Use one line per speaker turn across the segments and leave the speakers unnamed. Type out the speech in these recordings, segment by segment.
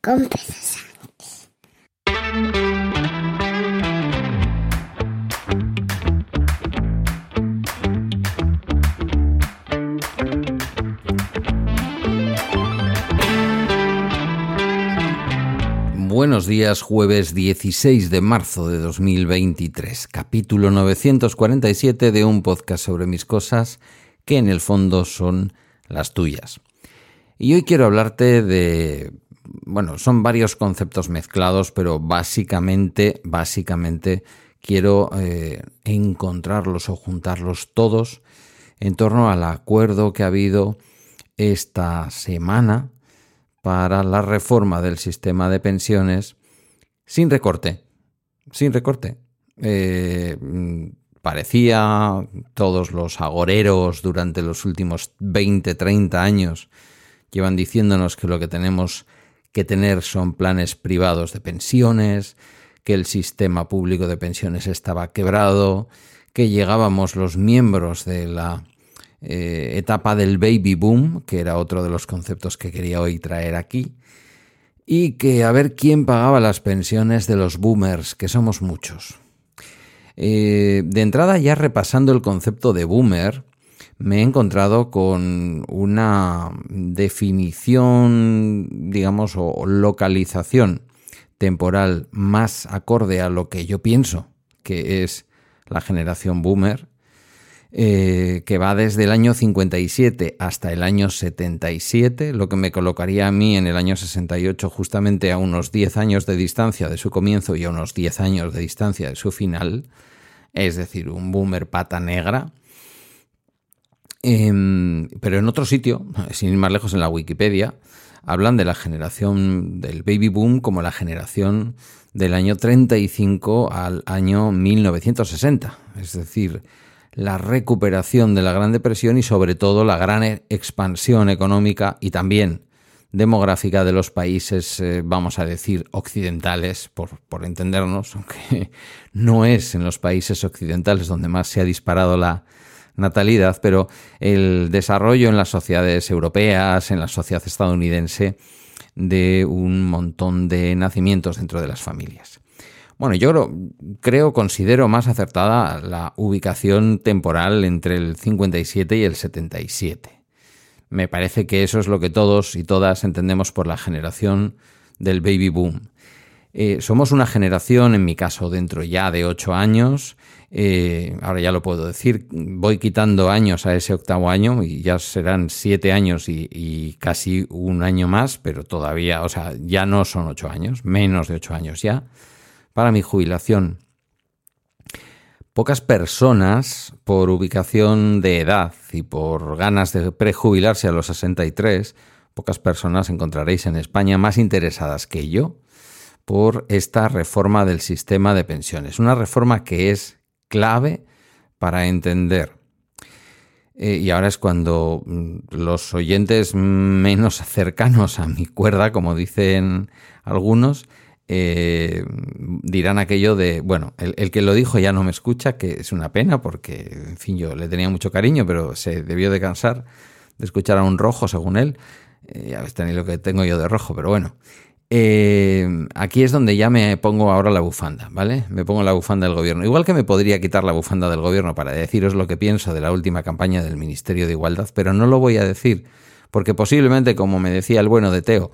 con
Buenos días, jueves 16 de marzo de 2023, capítulo 947 de un podcast sobre mis cosas que en el fondo son las tuyas. Y hoy quiero hablarte de, bueno, son varios conceptos mezclados, pero básicamente, básicamente quiero eh, encontrarlos o juntarlos todos en torno al acuerdo que ha habido esta semana para la reforma del sistema de pensiones sin recorte, sin recorte. Eh, parecía todos los agoreros durante los últimos 20, 30 años llevan diciéndonos que lo que tenemos que tener son planes privados de pensiones, que el sistema público de pensiones estaba quebrado, que llegábamos los miembros de la eh, etapa del baby boom, que era otro de los conceptos que quería hoy traer aquí, y que a ver quién pagaba las pensiones de los boomers, que somos muchos. Eh, de entrada, ya repasando el concepto de boomer, me he encontrado con una definición, digamos, o localización temporal más acorde a lo que yo pienso que es la generación boomer, eh, que va desde el año 57 hasta el año 77, lo que me colocaría a mí en el año 68 justamente a unos 10 años de distancia de su comienzo y a unos 10 años de distancia de su final, es decir, un boomer pata negra Em, pero en otro sitio, sin ir más lejos en la Wikipedia, hablan de la generación del baby boom como la generación del año 35 al año 1960, es decir, la recuperación de la Gran Depresión y sobre todo la gran e-, expansión económica y también demográfica de los países, eh, vamos a decir, occidentales, por, por entendernos, aunque no es en los países occidentales donde más se ha disparado la, natalidad, pero el desarrollo en las sociedades europeas, en la sociedad estadounidense, de un montón de nacimientos dentro de las familias. Bueno, yo creo, considero más acertada la ubicación temporal entre el 57 y el 77. Me parece que eso es lo que todos y todas entendemos por la generación del baby boom. Eh, somos una generación, en mi caso, dentro ya de ocho años, eh, ahora ya lo puedo decir, voy quitando años a ese octavo año y ya serán siete años y, casi un año más, pero todavía, o sea, ya no son ocho años, menos de ocho años ya, para mi jubilación. Pocas personas, por ubicación de edad y por ganas de prejubilarse a los 63, pocas personas encontraréis en España más interesadas que yo por esta reforma del sistema de pensiones. Una reforma que es clave para entender. Eh, y ahora es cuando mm, los oyentes menos cercanos a mi cuerda, como dicen algunos, eh, dirán aquello de, bueno, el, que lo dijo ya no me escucha, que es una pena porque, en fin, yo le tenía mucho cariño, pero se debió de cansar de escuchar a un rojo, según él. Eh, ya ves, tenéis lo que tengo yo de rojo, pero bueno. Eh, aquí es donde ya me pongo ahora la bufanda, ¿vale? Me pongo la bufanda del gobierno. Igual que me podría quitar la bufanda del gobierno para deciros lo que pienso de la última campaña del Ministerio de Igualdad, pero no lo voy a decir, porque posiblemente, como me decía el bueno de Teo,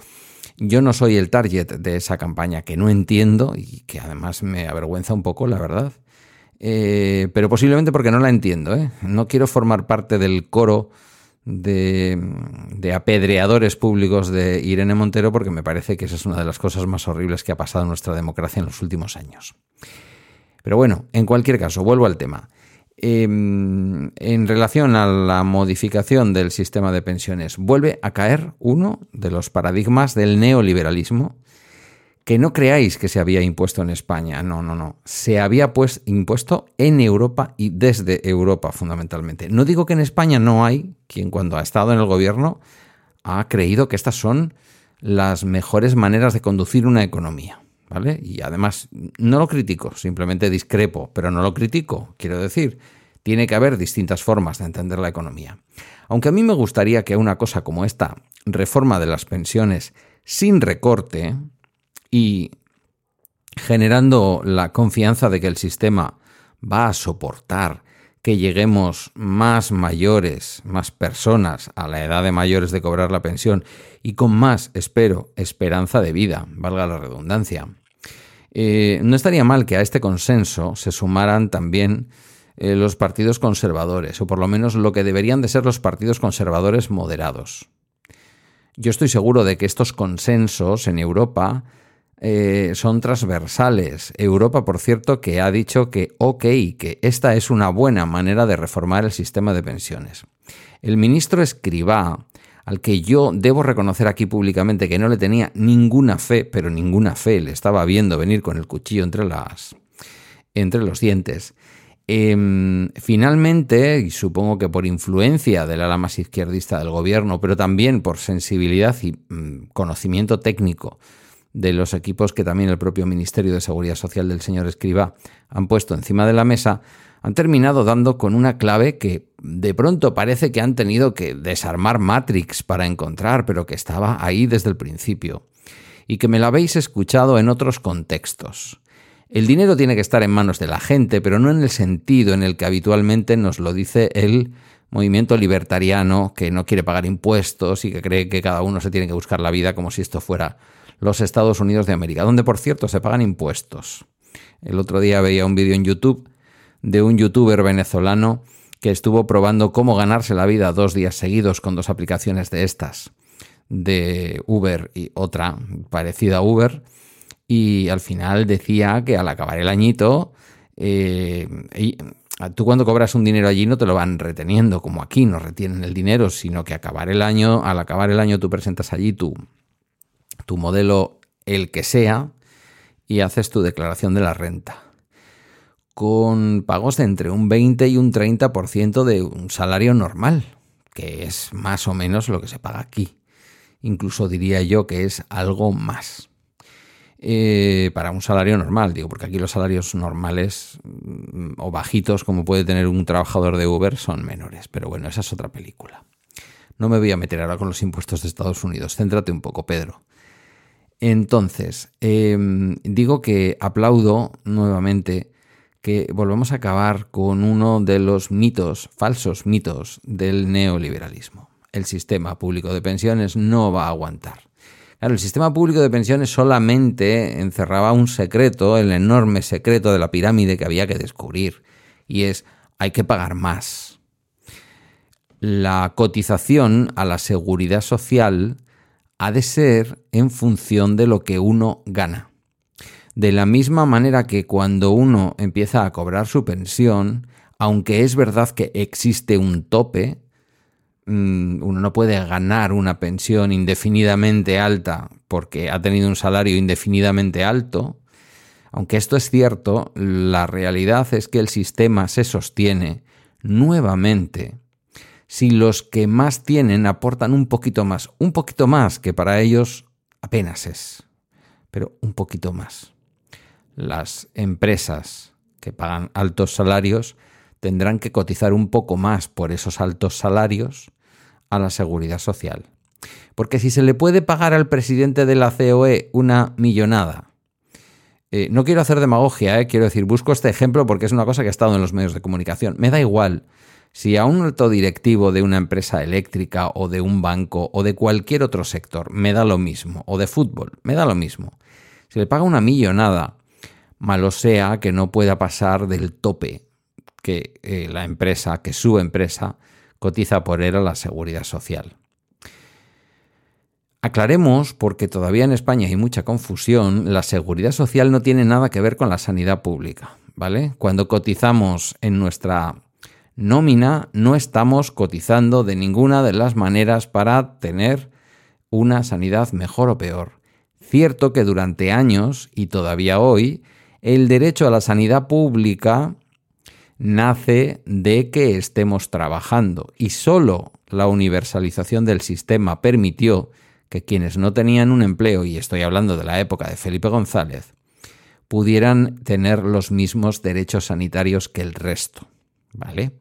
yo no soy el target de esa campaña que no entiendo y que además me avergüenza un poco, la verdad. Eh, pero posiblemente porque no la entiendo, ¿eh? No quiero formar parte del coro de, apedreadores públicos de Irene Montero porque me parece que esa es una de las cosas más horribles que ha pasado en nuestra democracia en los últimos años. Pero bueno, en cualquier caso, vuelvo al tema. Em, en relación a la modificación del sistema de pensiones, vuelve a caer uno de los paradigmas del neoliberalismo que no creáis que se había impuesto en España, no, no, no. Se había pues impuesto en Europa y desde Europa fundamentalmente. No digo que en España no hay quien cuando ha estado en el gobierno ha creído que estas son las mejores maneras de conducir una economía, ¿vale? Y además no lo critico, simplemente discrepo, pero no lo critico, quiero decir, tiene que haber distintas formas de entender la economía. Aunque a mí me gustaría que una cosa como esta reforma de las pensiones sin recorte y generando la confianza de que el sistema va a soportar que lleguemos más mayores, más personas a la edad de mayores de cobrar la pensión y con más, espero, esperanza de vida, valga la redundancia. Eh, no estaría mal que a este consenso se sumaran también eh, los partidos conservadores, o por lo menos lo que deberían de ser los partidos conservadores moderados. Yo estoy seguro de que estos consensos en Europa eh, son transversales. Europa, por cierto, que ha dicho que ok, que esta es una buena manera de reformar el sistema de pensiones. El ministro Escribá, al que yo debo reconocer aquí públicamente que no le tenía ninguna fe, pero ninguna fe, le estaba viendo venir con el cuchillo entre, las, entre los dientes, em, finalmente, y supongo que por influencia del ala más izquierdista del gobierno, pero también por sensibilidad y mm, conocimiento técnico de los equipos que también el propio Ministerio de Seguridad Social del señor Escriba han puesto encima de la mesa, han terminado dando con una clave que de pronto parece que han tenido que desarmar Matrix para encontrar, pero que estaba ahí desde el principio, y que me la habéis escuchado en otros contextos. El dinero tiene que estar en manos de la gente, pero no en el sentido en el que habitualmente nos lo dice el movimiento libertariano que no quiere pagar impuestos y que cree que cada uno se tiene que buscar la vida como si esto fuera los Estados Unidos de América, donde por cierto se pagan impuestos. El otro día veía un vídeo en YouTube de un youtuber venezolano que estuvo probando cómo ganarse la vida dos días seguidos con dos aplicaciones de estas, de Uber y otra parecida a Uber, y al final decía que al acabar el añito, eh, tú cuando cobras un dinero allí no te lo van reteniendo, como aquí no retienen el dinero, sino que acabar el año, al acabar el año tú presentas allí tu, tu modelo el que sea y haces tu declaración de la renta con pagos de entre un 20 y un 30% de un salario normal, que es más o menos lo que se paga aquí. Incluso diría yo que es algo más. Eh, para un salario normal, digo, porque aquí los salarios normales mm, o bajitos, como puede tener un trabajador de Uber, son menores. Pero bueno, esa es otra película. No me voy a meter ahora con los impuestos de Estados Unidos. Céntrate un poco, Pedro. Entonces, em, digo que aplaudo nuevamente que volvemos a acabar con uno de los mitos, falsos mitos del neoliberalismo. El sistema público de pensiones no va a aguantar. Claro, el sistema público de pensiones solamente encerraba un secreto, el enorme secreto de la pirámide que había que descubrir, y es hay que pagar más. La cotización a la seguridad social ha de ser en función de lo que uno gana. De la misma manera que cuando uno empieza a cobrar su pensión, aunque es verdad que existe un tope, mm, uno no puede ganar una pensión indefinidamente alta porque ha tenido un salario indefinidamente alto, aunque esto es cierto, la realidad es que el sistema se sostiene nuevamente si los que más tienen aportan un poquito más, un poquito más que para ellos apenas es, pero un poquito más. Las empresas que pagan altos salarios tendrán que cotizar un poco más por esos altos salarios a la seguridad social. Porque si se le puede pagar al presidente de la COE una millonada, eh, no quiero hacer demagogia, eh, quiero decir, busco este ejemplo porque es una cosa que ha estado en los medios de comunicación. Me da igual si a un alto directivo de una empresa eléctrica o de un banco o de cualquier otro sector me da lo mismo, o de fútbol, me da lo mismo, se le paga una millonada, malo sea que no pueda pasar del tope que eh, la empresa, que su empresa, cotiza por él a la seguridad social. Aclaremos, porque todavía en España hay mucha confusión, la seguridad social no tiene nada que ver con la sanidad pública, ¿vale? Cuando cotizamos en nuestra nómina no estamos cotizando de ninguna de las maneras para tener una sanidad mejor o peor. Cierto que durante años, y todavía hoy, el derecho a la sanidad pública nace de que estemos trabajando y solo la universalización del sistema permitió que quienes no tenían un empleo, y estoy hablando de la época de Felipe González, pudieran tener los mismos derechos sanitarios que el resto. ¿Vale?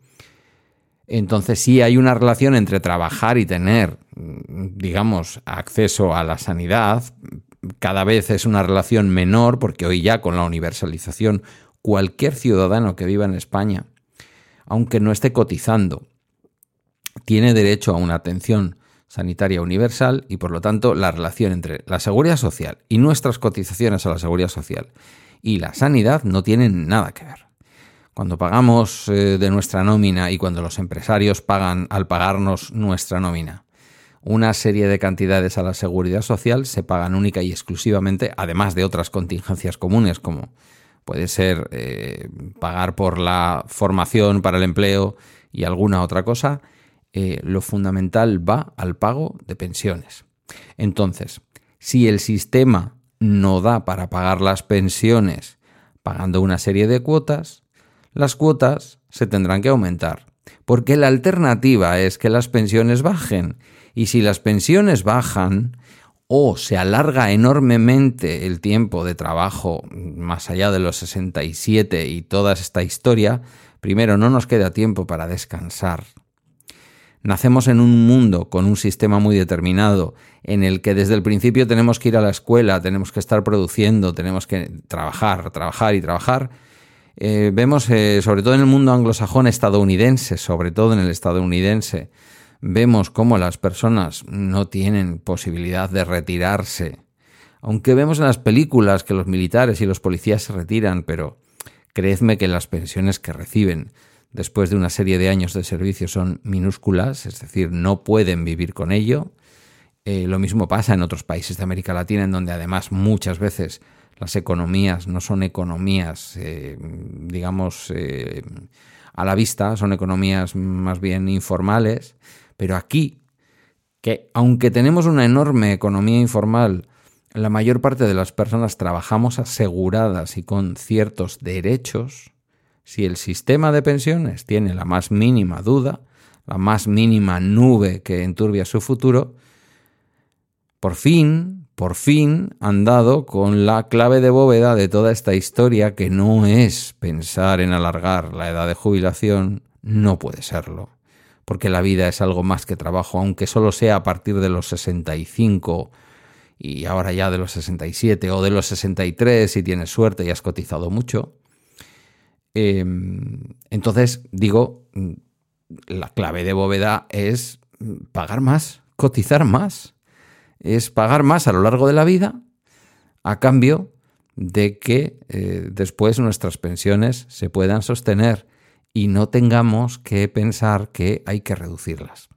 Entonces sí hay una relación entre trabajar y tener, digamos, acceso a la sanidad. Cada vez es una relación menor porque hoy ya con la universalización cualquier ciudadano que viva en España, aunque no esté cotizando, tiene derecho a una atención sanitaria universal y por lo tanto la relación entre la seguridad social y nuestras cotizaciones a la seguridad social y la sanidad no tienen nada que ver. Cuando pagamos eh, de nuestra nómina y cuando los empresarios pagan al pagarnos nuestra nómina, una serie de cantidades a la seguridad social se pagan única y exclusivamente, además de otras contingencias comunes como puede ser eh, pagar por la formación para el empleo y alguna otra cosa, eh, lo fundamental va al pago de pensiones. Entonces, si el sistema no da para pagar las pensiones pagando una serie de cuotas, las cuotas se tendrán que aumentar, porque la alternativa es que las pensiones bajen, y si las pensiones bajan, o se alarga enormemente el tiempo de trabajo más allá de los 67 y toda esta historia, primero no nos queda tiempo para descansar. Nacemos en un mundo con un sistema muy determinado, en el que desde el principio tenemos que ir a la escuela, tenemos que estar produciendo, tenemos que trabajar, trabajar y trabajar, eh, vemos, eh, sobre todo en el mundo anglosajón estadounidense, sobre todo en el estadounidense, vemos cómo las personas no tienen posibilidad de retirarse. Aunque vemos en las películas que los militares y los policías se retiran, pero creedme que las pensiones que reciben después de una serie de años de servicio son minúsculas, es decir, no pueden vivir con ello. Eh, lo mismo pasa en otros países de América Latina, en donde además muchas veces las economías no son economías, eh, digamos, eh, a la vista, son economías más bien informales, pero aquí, que aunque tenemos una enorme economía informal, la mayor parte de las personas trabajamos aseguradas y con ciertos derechos, si el sistema de pensiones tiene la más mínima duda, la más mínima nube que enturbia su futuro, por fin por fin han dado con la clave de bóveda de toda esta historia que no es pensar en alargar la edad de jubilación, no puede serlo, porque la vida es algo más que trabajo, aunque solo sea a partir de los 65 y ahora ya de los 67 o de los 63 si tienes suerte y has cotizado mucho. Em, entonces, digo, la clave de bóveda es pagar más, cotizar más es pagar más a lo largo de la vida a cambio de que eh, después nuestras pensiones se puedan sostener y no tengamos que pensar que hay que reducirlas.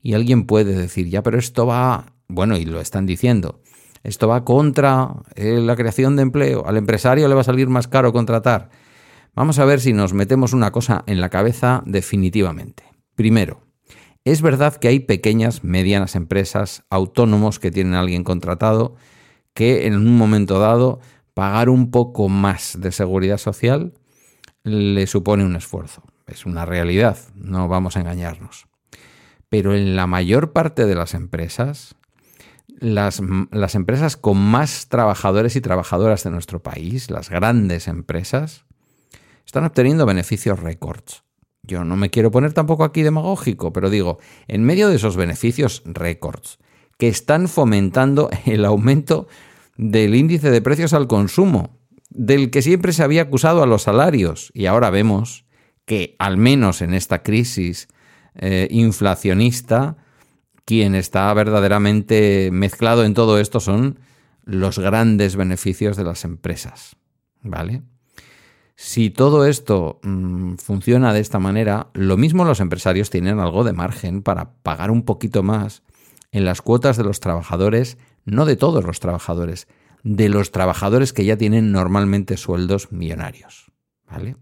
Y alguien puede decir, ya, pero esto va, bueno, y lo están diciendo, esto va contra eh, la creación de empleo, al empresario le va a salir más caro contratar. Vamos a ver si nos metemos una cosa en la cabeza definitivamente. Primero, es verdad que hay pequeñas, medianas empresas, autónomos que tienen a alguien contratado, que en un momento dado pagar un poco más de seguridad social le supone un esfuerzo. Es una realidad, no vamos a engañarnos. Pero en la mayor parte de las empresas, las, empresas con más trabajadores y trabajadoras de nuestro país, las grandes empresas, están obteniendo beneficios récords. Yo no me quiero poner tampoco aquí demagógico, pero digo, en medio de esos beneficios récords que están fomentando el aumento del índice de precios al consumo, del que siempre se había acusado a los salarios, y ahora vemos que al menos en esta crisis eh, inflacionista, quien está verdaderamente mezclado en todo esto son los grandes beneficios de las empresas. ¿Vale? Si todo esto mm, funciona de esta manera, lo mismo los empresarios tienen algo de margen para pagar un poquito más en las cuotas de los trabajadores, no de todos los trabajadores, de los trabajadores que ya tienen normalmente sueldos millonarios. ¿Vale?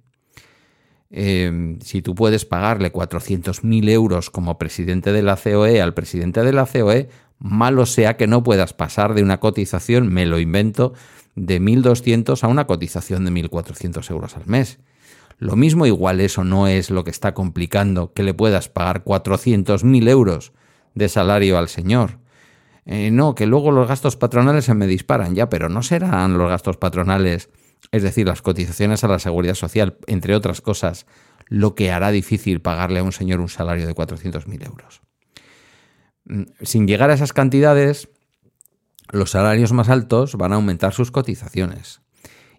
Em, si tú puedes pagarle 400.000 euros como presidente de la COE al presidente de la COE, malo sea que no puedas pasar de una cotización, me lo invento, de 1.200 a una cotización de 1.400 euros al mes. Lo mismo igual eso no es lo que está complicando que le puedas pagar 400.000 euros de salario al señor. Eh, no, que luego los gastos patronales se me disparan ya, pero no serán los gastos patronales, es decir, las cotizaciones a la seguridad social, entre otras cosas, lo que hará difícil pagarle a un señor un salario de 400.000 euros. Mm, sin llegar a esas cantidades, los salarios más altos van a aumentar sus cotizaciones.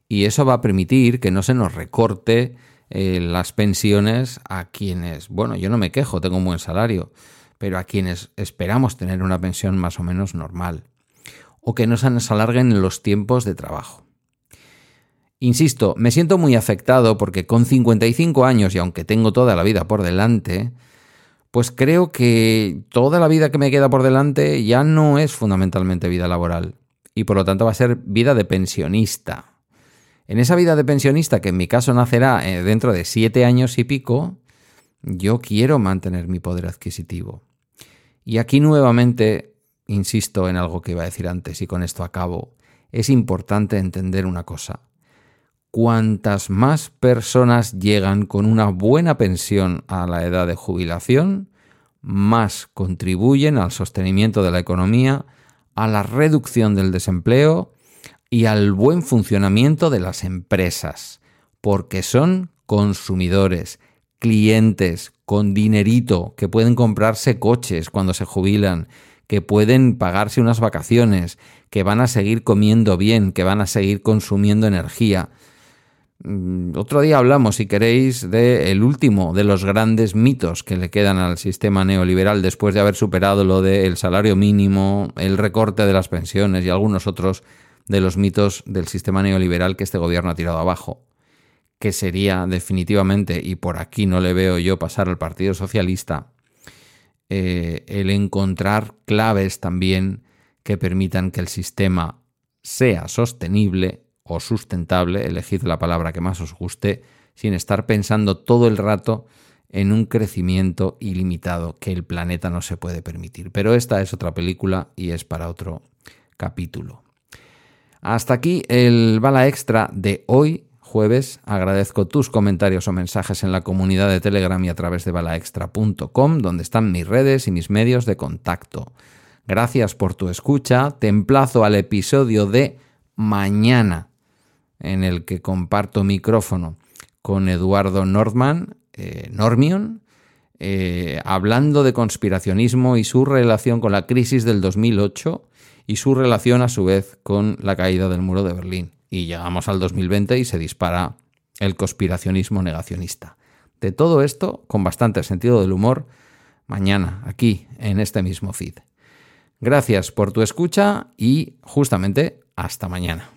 Y eso va a permitir que no se nos recorte eh, las pensiones a quienes, bueno, yo no me quejo, tengo un buen salario, pero a quienes esperamos tener una pensión más o menos normal. O que no se nos alarguen los tiempos de trabajo. Insisto, me siento muy afectado porque con 55 años y aunque tengo toda la vida por delante, pues creo que toda la vida que me queda por delante ya no es fundamentalmente vida laboral y por lo tanto va a ser vida de pensionista. En esa vida de pensionista, que en mi caso nacerá eh, dentro de siete años y pico, yo quiero mantener mi poder adquisitivo. Y aquí nuevamente insisto en algo que iba a decir antes y con esto acabo. Es importante entender una cosa. Cuantas más personas llegan con una buena pensión a la edad de jubilación, más contribuyen al sostenimiento de la economía, a la reducción del desempleo y al buen funcionamiento de las empresas, porque son consumidores, clientes con dinerito, que pueden comprarse coches cuando se jubilan, que pueden pagarse unas vacaciones, que van a seguir comiendo bien, que van a seguir consumiendo energía. Mm, otro día hablamos, si queréis, del último de los grandes mitos que le quedan al sistema neoliberal después de haber superado lo del salario mínimo, el recorte de las pensiones y algunos otros de los mitos del sistema neoliberal que este gobierno ha tirado abajo, que sería definitivamente, y por aquí no le veo yo pasar al Partido Socialista, eh, el encontrar claves también que permitan que el sistema sea sostenible o sustentable, elegid la palabra que más os guste, sin estar pensando todo el rato en un crecimiento ilimitado que el planeta no se puede permitir. Pero esta es otra película y es para otro capítulo. Hasta aquí el bala extra de hoy, jueves. Agradezco tus comentarios o mensajes en la comunidad de Telegram y a través de balaextra.com, donde están mis redes y mis medios de contacto. Gracias por tu escucha. Te emplazo al episodio de mañana en el que comparto micrófono con Eduardo Nordman, eh, Normion, eh, hablando de conspiracionismo y su relación con la crisis del 2008 y su relación a su vez con la caída del muro de Berlín. Y llegamos al 2020 y se dispara el conspiracionismo negacionista. De todo esto, con bastante sentido del humor, mañana, aquí, en este mismo feed. Gracias por tu escucha y justamente hasta mañana.